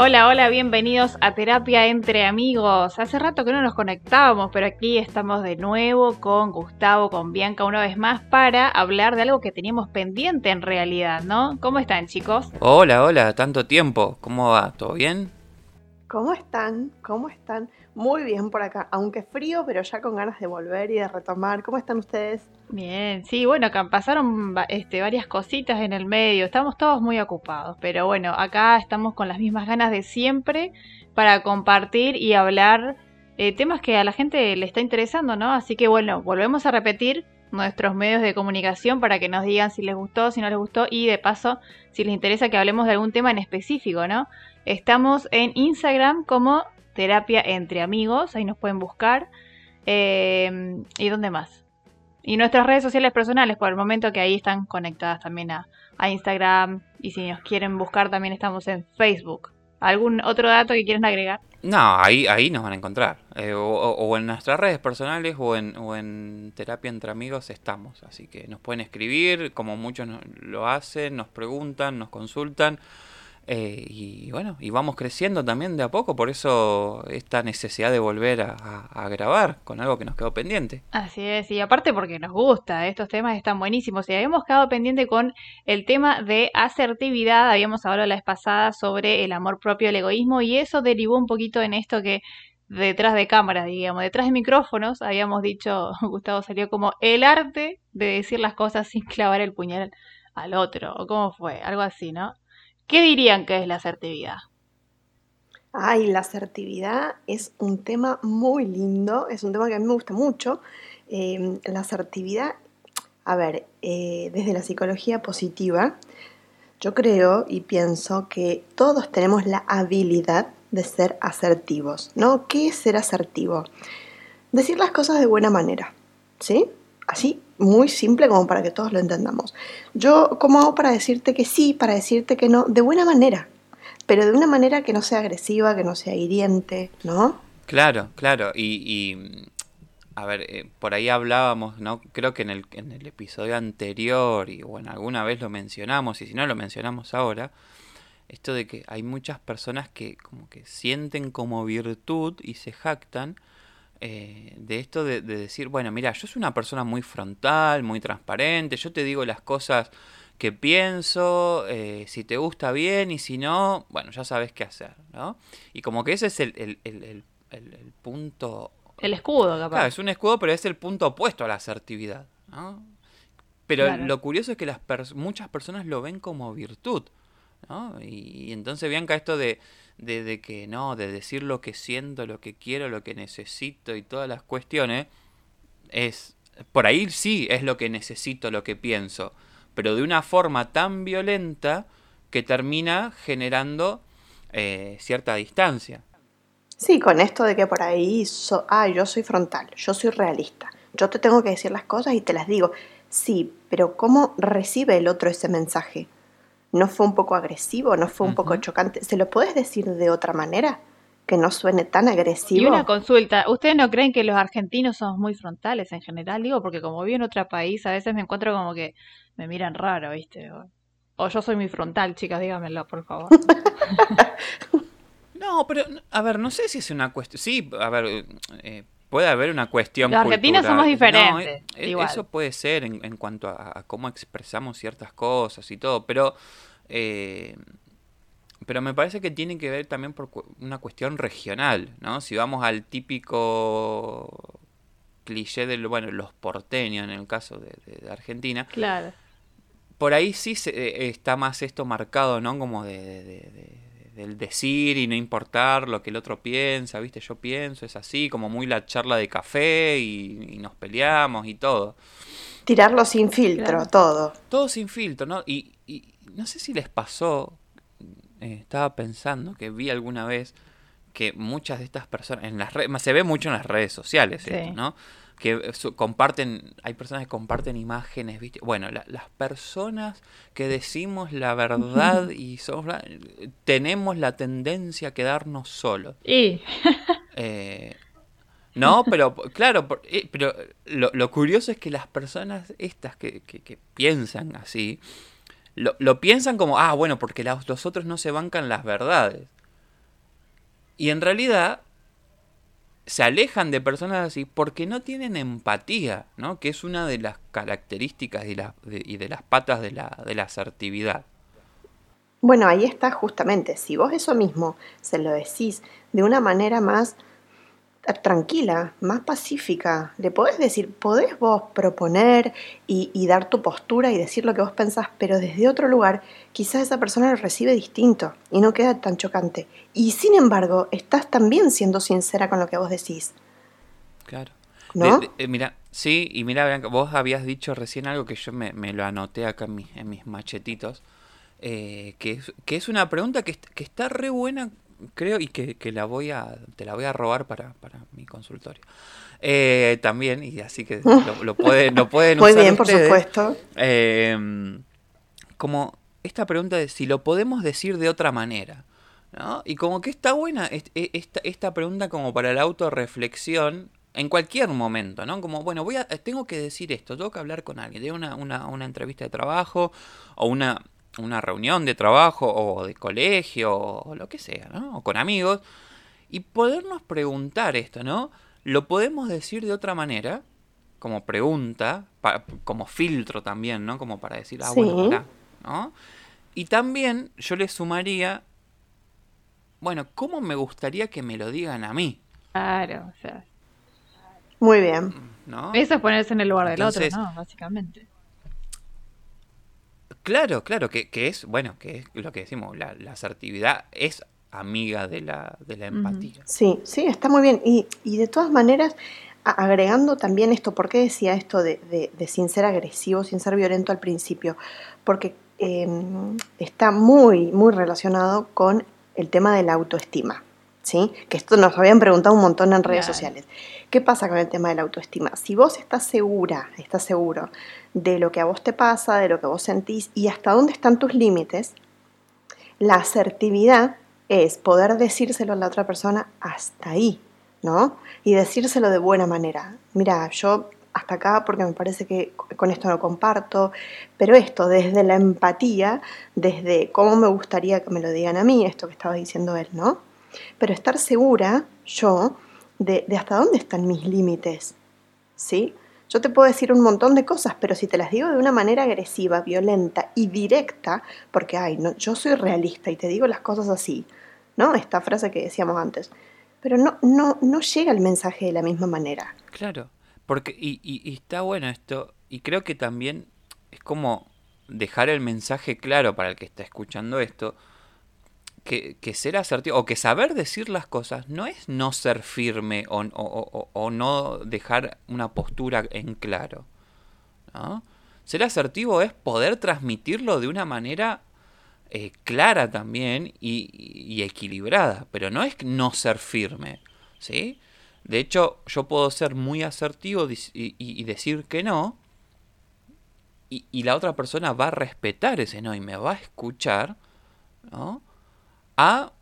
Hola, hola, bienvenidos a Terapia entre Amigos. Hace rato que no nos conectábamos, pero aquí estamos de nuevo con Gustavo, con Bianca una vez más para hablar de algo que teníamos pendiente en realidad, ¿no? ¿Cómo están chicos? Hola, hola, tanto tiempo. ¿Cómo va? ¿Todo bien? ¿Cómo están? ¿Cómo están? Muy bien por acá, aunque frío, pero ya con ganas de volver y de retomar. ¿Cómo están ustedes? Bien, sí, bueno, pasaron este, varias cositas en el medio, estamos todos muy ocupados, pero bueno, acá estamos con las mismas ganas de siempre para compartir y hablar eh, temas que a la gente le está interesando, ¿no? Así que bueno, volvemos a repetir nuestros medios de comunicación para que nos digan si les gustó, si no les gustó y de paso si les interesa que hablemos de algún tema en específico, ¿no? Estamos en Instagram como terapia entre amigos, ahí nos pueden buscar. Eh, ¿Y dónde más? Y nuestras redes sociales personales, por el momento que ahí están conectadas también a, Instagram. Y si nos quieren buscar, también estamos en Facebook. ¿Algún otro dato que quieren agregar? No, ahí, ahí nos van a encontrar. Eh, o, en nuestras redes personales o en, o en Terapia entre Amigos estamos. Así que nos pueden escribir, como muchos lo hacen, nos preguntan, nos consultan. Eh, y bueno, y vamos creciendo también de a poco, por eso esta necesidad de volver a, grabar con algo que nos quedó pendiente. Así es, y aparte porque nos gusta, estos temas están buenísimos. Y habíamos quedado pendiente con el tema de asertividad, habíamos hablado la vez pasada sobre el amor propio, el egoísmo, y eso derivó un poquito en esto que detrás de cámaras, digamos, detrás de micrófonos, habíamos dicho, Gustavo salió como el arte de decir las cosas sin clavar el puñal al otro, o cómo fue, algo así, ¿no? ¿Qué dirían que es la asertividad? Ay, la asertividad es un tema muy lindo, es un tema que a mí me gusta mucho. Em, la asertividad, a ver, eh, desde la psicología positiva, yo creo y pienso que todos tenemos la habilidad de ser asertivos, ¿no? ¿Qué es ser asertivo? Decir las cosas de buena manera, ¿sí? Así, muy simple como para que todos lo entendamos. Yo, ¿cómo hago para decirte que sí, para decirte que no? De buena manera, pero de una manera que no sea agresiva, que no sea hiriente, ¿no? Claro, claro. Y, a ver, eh, por ahí hablábamos, ¿no? Creo que en el, en el episodio anterior, y bueno, alguna vez lo mencionamos, y si no lo mencionamos ahora, esto de que hay muchas personas que como que sienten como virtud y se jactan eh, de esto de, decir, bueno, mira, yo soy una persona muy frontal, muy transparente, yo te digo las cosas que pienso, eh, si te gusta bien y si no, bueno, ya sabes qué hacer, ¿no? Y como que ese es el, punto... El escudo, capaz. Claro, es un escudo, pero es el punto opuesto a la asertividad, ¿no? Pero lo curioso es que las muchas personas lo ven como virtud, ¿no? y entonces Bianca, esto de de, que no, de decir lo que siento, lo que quiero, lo que necesito y todas las cuestiones, es, por ahí sí es lo que necesito, lo que pienso, pero de una forma tan violenta que termina generando eh, cierta distancia. Sí, con esto de que por ahí, ah, yo soy frontal, yo soy realista, yo te tengo que decir las cosas y te las digo. Sí, pero ¿cómo recibe el otro ese mensaje? ¿No fue un poco agresivo? ¿No fue un poco chocante? ¿Se lo puedes decir de otra manera? Que no suene tan agresivo. Y una consulta, ¿ustedes no creen que los argentinos somos muy frontales en general? Digo, porque como vivo en otro país, a veces me encuentro como que me miran raro, ¿viste? O, yo soy muy frontal, chicas, dígamelo, por favor. no, pero, a ver, no sé si es una cuestión. Sí, a ver, eh, puede haber una cuestión. Los argentinos somos diferentes. Eh, eso puede ser en, cuanto a, cómo expresamos ciertas cosas y todo, pero. Eh, pero me parece que tiene que ver también por una cuestión regional, ¿no? Si vamos al típico cliché de bueno, los porteños en el caso de, Argentina. Claro. Por ahí sí se, eh, está más esto marcado, ¿no? Como de del decir y no importar lo que el otro piensa, ¿viste? Yo pienso, es así, como muy la charla de café y, nos peleamos y todo. Tirarlo sin filtro, todo. Todo sin filtro, ¿no? Y, no sé si les pasó, eh, estaba pensando que vi alguna vez que muchas de estas personas, en las redes, se ve mucho en las redes sociales, ¿no? Que comparten, hay personas que comparten imágenes, ¿viste? Bueno, las personas que decimos la verdad y somos tenemos la tendencia a quedarnos solos. Y... Eh, no, pero claro, eh, pero lo, curioso es que las personas estas que, que, piensan así, lo, lo, piensan como, ah, bueno, porque los, los otros no se bancan las verdades. Y en realidad se alejan de personas así porque no tienen empatía, ¿no? Que es una de las características y, y de las patas de la, de la asertividad. Bueno, ahí está justamente. Si vos eso mismo se lo decís de una manera más tranquila, más pacífica. Le podés decir, podés vos proponer y, dar tu postura y decir lo que vos pensás, pero desde otro lugar, quizás esa persona lo recibe distinto y no queda tan chocante. Y sin embargo, estás también siendo sincera con lo que vos decís. Claro. ¿No? mira, sí, y mira, vos habías dicho recién algo que yo me, lo anoté acá en mis, en mis machetitos. Eh, que, es, que es una pregunta que, que está re buena creo y que, la voy a te la voy a robar para, mi consultorio eh, también y así que lo, pueden lo pueden muy bien por supuesto em, como esta pregunta de si lo podemos decir de otra manera ¿no? y como que está buena e, esta, esta pregunta como para la autorreflexión en cualquier momento, ¿no? Como, bueno, voy a, tengo que decir esto, tengo que hablar con alguien, tengo una, una, una entrevista de trabajo o una, una reunión de trabajo o de colegio o lo que sea, ¿no? O con amigos. Y podernos preguntar esto, ¿no? Lo podemos decir de otra manera, como pregunta, como filtro también, ¿no? Como para decir, ah, bueno, ¿no? Y también yo le sumaría, bueno, ¿cómo me gustaría que me lo digan a mí? Claro, o sea. Muy bien. ¿No? Eso es ponerse en el lugar del otro, ¿no? Básicamente. Claro, claro, que, es, bueno, que es lo que decimos, la, asertividad es amiga de la, de la empatía. Sí, sí, está muy bien. Y, y de todas maneras, agregando también esto, ¿por qué decía esto de, de, sin ser agresivo, sin ser violento al principio? Porque em, está muy, muy relacionado con el tema de la autoestima. ¿Sí? Que esto nos habían preguntado un montón en redes sociales. ¿Qué pasa con el tema de la autoestima? Si vos estás segura, estás seguro de lo que a vos te pasa, de lo que vos sentís y hasta dónde están tus límites, la asertividad es poder decírselo a la otra persona hasta ahí, ¿no? Y decírselo de buena manera. Mira, yo hasta acá porque me parece que con esto no comparto, pero esto desde la empatía, desde cómo me gustaría que me lo digan a mí, esto que estaba diciendo él, ¿no? Pero estar segura yo de, hasta dónde están mis límites, ¿sí? Yo te puedo decir un montón de cosas, pero si te las digo de una manera agresiva, violenta y directa, porque, ay, no, yo soy realista y te digo las cosas así, ¿no? Esta frase que decíamos antes. Pero no, no, no llega el mensaje de la misma manera. Claro, porque, y, y está bueno esto, y creo que también es como dejar el mensaje claro para el que está escuchando esto, que, ser asertivo o que saber decir las cosas no es no ser firme o, no dejar una postura en claro. Ser asertivo es poder transmitirlo de una manera eh, clara también y, equilibrada, pero no es no ser firme. ¿sí? De hecho, yo puedo ser muy asertivo y, y decir que no, y, la otra persona va a respetar ese no y me va a escuchar, ¿no? A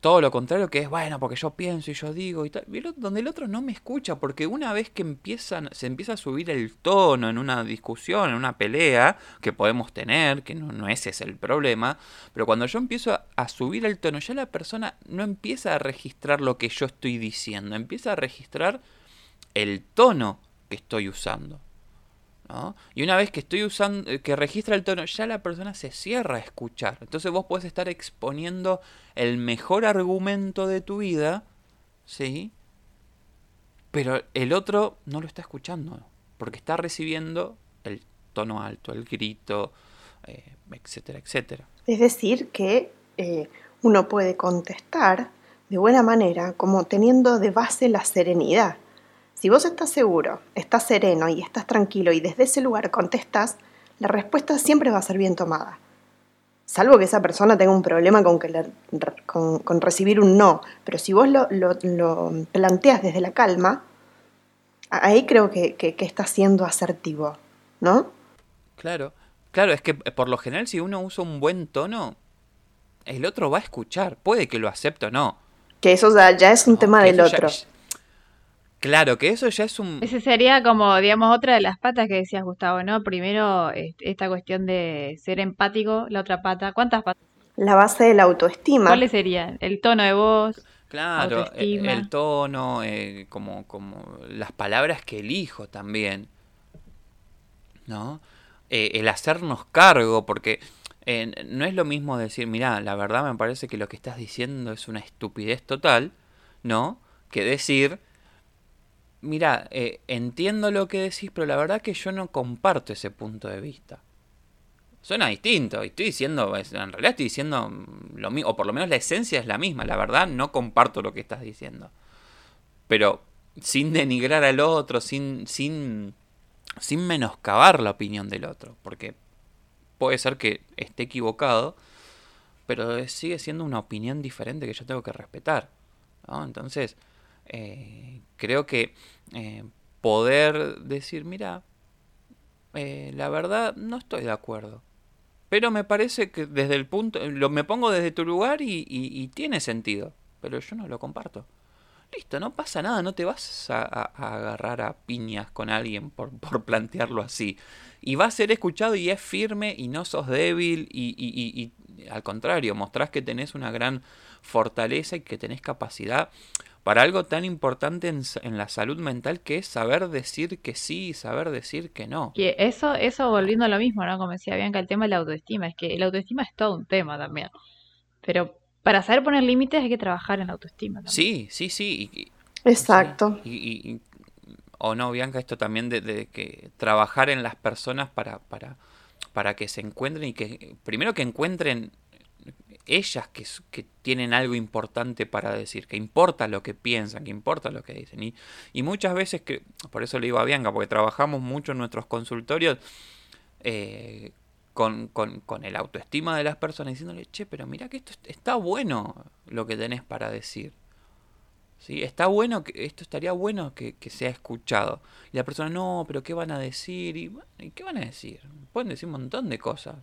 todo lo contrario que es, bueno, porque yo pienso y yo digo y tal, donde el otro no me escucha, porque una vez que empiezan, se empieza a subir el tono en una discusión, en una pelea que podemos tener, que no, ese es el problema, pero cuando yo empiezo a, subir el tono, ya la persona no empieza a registrar lo que yo estoy diciendo, empieza a registrar el tono que estoy usando. Y una vez que estoy usando, eh, que registra el tono, ya la persona se cierra a escuchar. Entonces vos puedes estar exponiendo el mejor argumento de tu vida, ¿sí? Pero el otro no lo está escuchando, porque está recibiendo el tono alto, el grito, eh, etcétera, etcétera. Es decir, que eh, uno puede contestar de buena manera, como teniendo de base la serenidad. Si vos estás seguro, estás sereno y estás tranquilo y desde ese lugar contestas, la respuesta siempre va a ser bien tomada. Salvo que esa persona tenga un problema con, que con, recibir un no. Pero si vos lo, planteas desde la calma, ahí creo que, que, que estás siendo asertivo, ¿no? Claro, claro, es que por lo general si uno usa un buen tono, el otro va a escuchar, puede que lo acepte o no. Que eso ya, es un tema del otro. Claro, que eso ya es un... Ese sería como, digamos, otra de las patas que decías, Gustavo, ¿no? Primero, esta cuestión de ser empático, la otra pata. ¿Cuántas patas? La base de la autoestima. ¿Cuáles serían? El tono de voz. Claro, e, Autoestima. el tono, eh, como, como las palabras que elijo también, ¿no? Eh, el hacernos cargo, porque eh, no es lo mismo decir, mira, la verdad me parece que lo que estás diciendo es una estupidez total, ¿no? Que decir, mira, eh, entiendo lo que decís, pero la verdad que yo no comparto ese punto de vista. Suena distinto, y estoy diciendo, en realidad estoy diciendo lo mismo, o por lo menos la esencia es la misma, la verdad no comparto lo que estás diciendo. Pero sin denigrar al otro, sin, sin, sin menoscabar la opinión del otro, porque puede ser que esté equivocado, pero sigue siendo una opinión diferente que yo tengo que respetar. ¿no? Entonces, eh, creo que eh, poder decir, mira, eh, la verdad no estoy de acuerdo. Pero me parece que desde el punto, lo, me pongo desde tu lugar y, tiene sentido, pero yo no lo comparto. Listo, no pasa nada, no te vas a, agarrar a piñas con alguien por, por plantearlo así. Y va a ser escuchado y es firme y no sos débil y- y al contrario, mostrás que tenés una gran fortaleza y que tenés capacidad para algo tan importante en, la salud mental que es saber decir que sí y saber decir que no. Que eso, eso volviendo a lo mismo, ¿no? Como decía Bianca, el tema de la autoestima. Es que la autoestima es todo un tema también. Pero para saber poner límites hay que trabajar en la autoestima también. Sí, sí, sí. y- y- Exacto. Y, y- y- o no, Bianca, esto también de, de que trabajar en las personas para, para, para que se encuentren y que primero que encuentren ellas que, que tienen algo importante para decir, que importa lo que piensan, que importa lo que dicen. Y, y muchas veces, que, por eso le digo a Bianca, porque trabajamos mucho en nuestros consultorios eh, con, con, con el autoestima de las personas, diciéndole, che, pero mira que esto est- está bueno lo que tenés para decir. ¿Sí? Está bueno, que esto estaría bueno que, sea escuchado. Y la persona, no, pero ¿qué van a decir? Y, ¿y qué van a decir? Pueden decir un montón de cosas.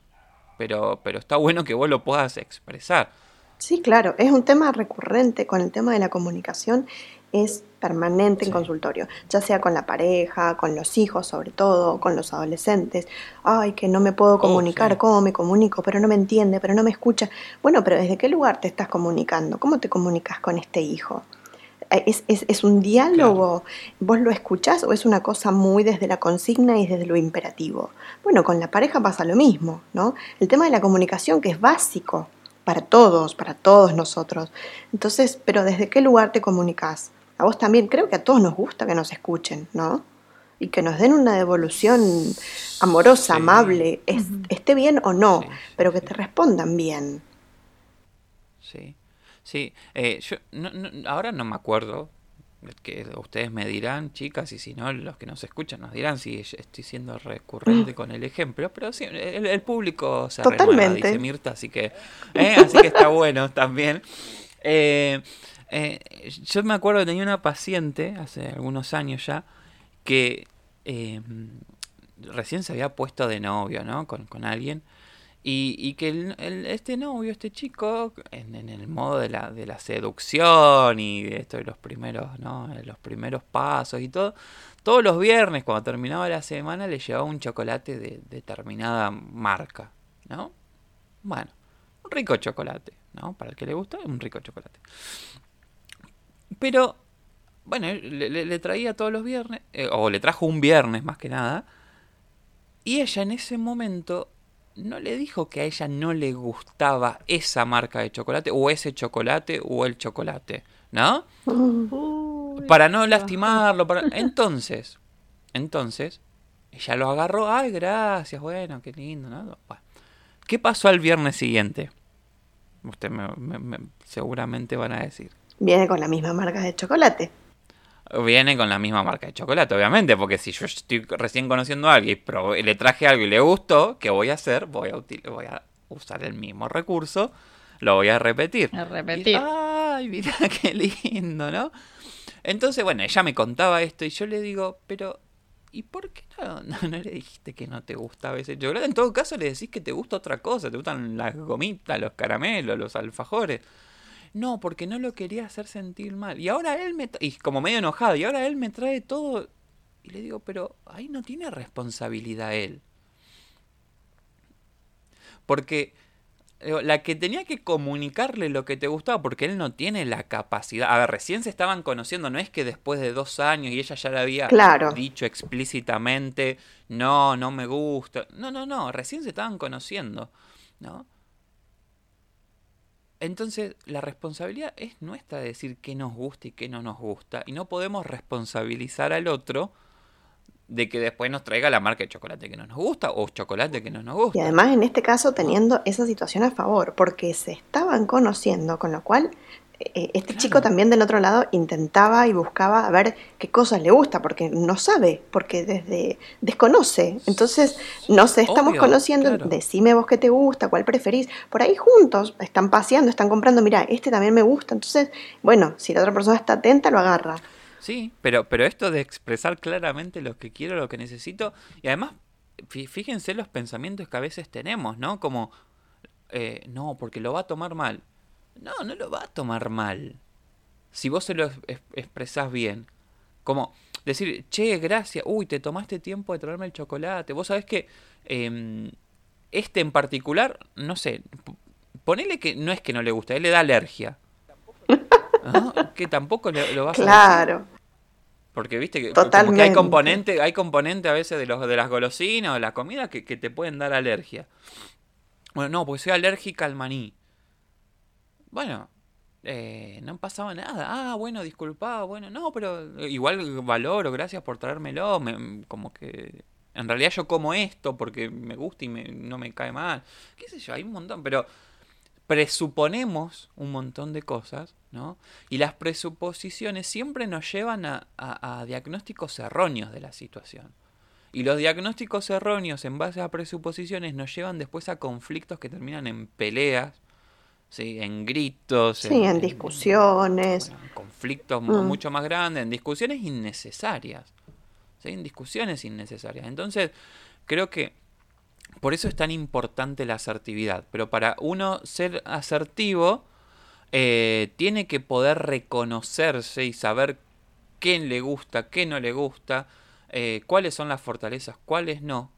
Pero, pero está bueno que vos lo puedas expresar. Sí, claro, es un tema recurrente con el tema de la comunicación, es permanente en Sí. consultorio, ya sea con la pareja, con los hijos sobre todo, con los adolescentes. Ay, que no me puedo comunicar, sí. ¿cómo me comunico? Pero no me entiende, pero no me escucha. Bueno, pero ¿desde qué lugar te estás comunicando? ¿Cómo te comunicas con este hijo? Eh, ¿Es, es, es un diálogo? ¿Vos lo escuchás o es una cosa muy desde la consigna y desde lo imperativo? Bueno, con la pareja pasa lo mismo, ¿no? El tema de la comunicación que es básico para todos, para todos nosotros. Entonces, pero ¿desde qué lugar te comunicas? A vos también, creo que a todos nos gusta que nos escuchen, ¿no? Y que nos den una devolución amorosa, Sí. amable, es- esté bien o no, Sí, sí, pero que sí. te respondan bien. Sí. Eh, yo no, no- ahora no me acuerdo. Que ustedes me dirán, chicas, y si no, los que nos escuchan nos dirán si estoy siendo recurrente con el ejemplo. Pero sí, el, el público se renueva, Totalmente. dice Mirta, así que, eh, así que está bueno también. Eh, eh, yo me acuerdo que tenía una paciente hace algunos años ya que eh, recién se había puesto de novio, ¿no? Con, con alguien. Y, y que el- el- este novio, este chico, en, en el modo de la, de la seducción y de esto de los primeros, ¿no? De los primeros pasos y todo, todos los viernes cuando terminaba la semana le llevaba un chocolate de determinada marca, ¿no? Bueno, un rico chocolate, ¿no? Para el que le gusta, un rico chocolate. Pero, bueno, le, le- le traía todos los viernes, eh, o le trajo un viernes más que nada, y ella en ese momento no le dijo que a ella no le gustaba esa marca de chocolate, o ese chocolate, o el chocolate, ¿no? Uy, Para no lastimarlo, para... Entonces, entonces, ella lo agarró, ay, gracias, bueno, qué lindo, ¿no? Bueno, ¿qué pasó al viernes siguiente? Usted me- me- me- seguramente van a decir. Viene con la misma marca de chocolate. Viene con la misma marca de chocolate, obviamente, porque si yo estoy recién conociendo a alguien y probé- le traje algo y le gustó, ¿qué voy a hacer? Voy a, util- voy a usar el mismo recurso, lo voy a repetir. A Y- repetir. Ay, mira qué lindo, ¿no? Entonces, bueno, ella me contaba esto y yo le digo, pero ¿y por qué no, no, no le dijiste que no te gustaba ese chocolate? En todo caso le decís que te gusta otra cosa, te gustan las gomitas, los caramelos, los alfajores. No, porque no lo quería hacer sentir mal. Y ahora él me... Y como medio enojado, y ahora él me trae todo... Y le digo, pero ahí no tiene responsabilidad él. Porque la que tenía que comunicarle lo que te gustaba, porque él no tiene la capacidad. A ver, recién se estaban conociendo, no es que después de dos años y ella ya le había dicho explícitamente, no, no me gusta. No, no, no, recién se estaban conociendo, ¿no? Entonces, la responsabilidad es nuestra de decir qué nos gusta y qué no nos gusta, y no podemos responsabilizar al otro de que después nos traiga la marca de chocolate que no nos gusta o chocolate que no nos gusta. Y además en este caso teniendo esa situación a favor, porque se estaban conociendo, con lo cual eh, este chico también del otro lado intentaba y buscaba a ver qué cosas le gusta, porque no sabe, porque desde desconoce. Entonces, no sé, estamos conociendo, decime vos qué te gusta, cuál preferís. Por ahí juntos están paseando, están comprando, mira, este también me gusta. Entonces, bueno, si la otra persona está atenta, lo agarra. Sí, pero, pero esto de expresar claramente lo que quiero, lo que necesito, y además, fíjense los pensamientos que a veces tenemos, ¿no? Como, eh, no, porque lo va a tomar mal. No, no lo va a tomar mal. Si vos se lo expresás bien. Como decir, che, gracias, uy, te tomaste tiempo de traerme el chocolate. Vos sabés que em, este en particular, no sé, ponele que no es que no le gusta, él le da alergia. Que tampoco lo vas claro. a Porque viste que, Totalmente. hay componente, hay componente a veces de los de las golosinas o de la comida que, te pueden dar alergia. Bueno, no, pues soy alérgica al maní. Bueno, eh, no pasaba nada. Ah, bueno, disculpa, bueno, no, pero igual valoro, gracias por traérmelo. como que en realidad yo como esto porque me gusta y no me cae mal. Qué sé yo, hay un montón, pero presuponemos un montón de cosas, ¿no? Y las presuposiciones siempre nos llevan a, diagnósticos erróneos de la situación. Y los diagnósticos erróneos en base a presuposiciones nos llevan después a conflictos que terminan en peleas, ¿sí? en gritos, sí, en, discusiones. En, conflictos mm. mucho más grandes, en discusiones innecesarias. ¿sí? En discusiones innecesarias. Entonces, creo que por eso es tan importante la asertividad. Pero para uno ser asertivo, eh, tiene que poder reconocerse y saber qué le gusta, qué no le gusta, eh, cuáles son las fortalezas, cuáles no.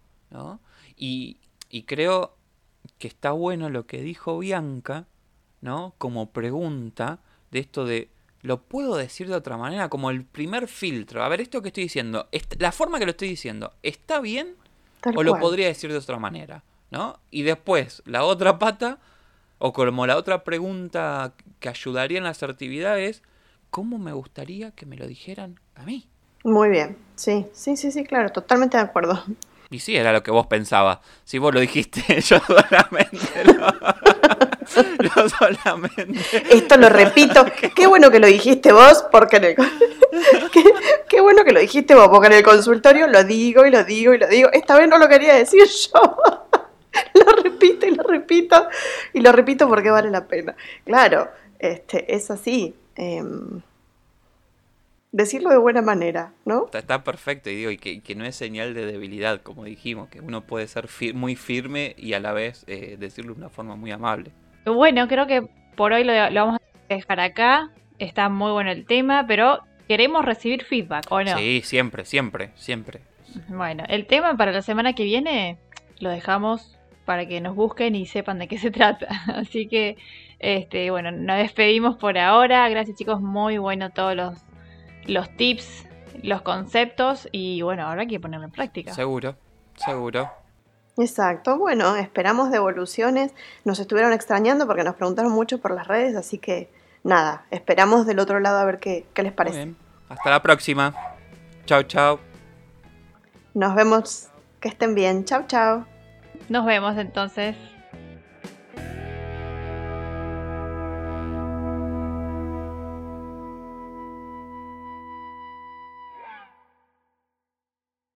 Y, y, creo que está bueno lo que dijo Bianca, ¿no? Como pregunta de esto de, ¿lo puedo decir de otra manera? Como el primer filtro. A ver, esto que estoy diciendo, la forma que lo estoy diciendo, ¿está bien? o lo podría decir de otra manera, ¿no? Y después, la otra pata, o como la otra pregunta que ayudaría en la asertividad es, ¿cómo me gustaría que me lo dijeran a mí? Muy bien, sí, sí, sí, sí, claro, totalmente de acuerdo. Y sí, era lo que vos pensabas. Si vos lo dijiste, yo solamente lo... yo solamente... Esto lo repito. Qué bueno que lo dijiste vos, porque en el... qué, bueno que lo dijiste vos, porque en el consultorio lo digo y lo digo y lo digo. Esta vez no lo quería decir yo. lo repito y lo repito. Y lo repito porque vale la pena. Claro, este, es así. Em, decirlo de buena manera, ¿no? Está, perfecto y digo, y que, no es señal de debilidad, como dijimos, que uno puede ser muy firme y a la vez eh, decirlo de una forma muy amable. Bueno, creo que por hoy lo, vamos a dejar acá. Está muy bueno el tema, pero queremos recibir feedback, ¿o no? Sí, siempre, siempre, siempre. Bueno, el tema para la semana que viene lo dejamos para que nos busquen y sepan de qué se trata. Así que, este, bueno, nos despedimos por ahora. Gracias chicos, muy bueno todos los los tips, los conceptos y bueno, ahora hay que ponerlo en práctica. Seguro, seguro. Exacto, bueno, esperamos devoluciones. Nos estuvieron extrañando porque nos preguntaron mucho por las redes, así que nada, esperamos del otro lado a ver qué, qué les parece. Hasta la próxima. Chao, chao. Nos vemos. Que estén bien. Chao, chao. Nos vemos entonces.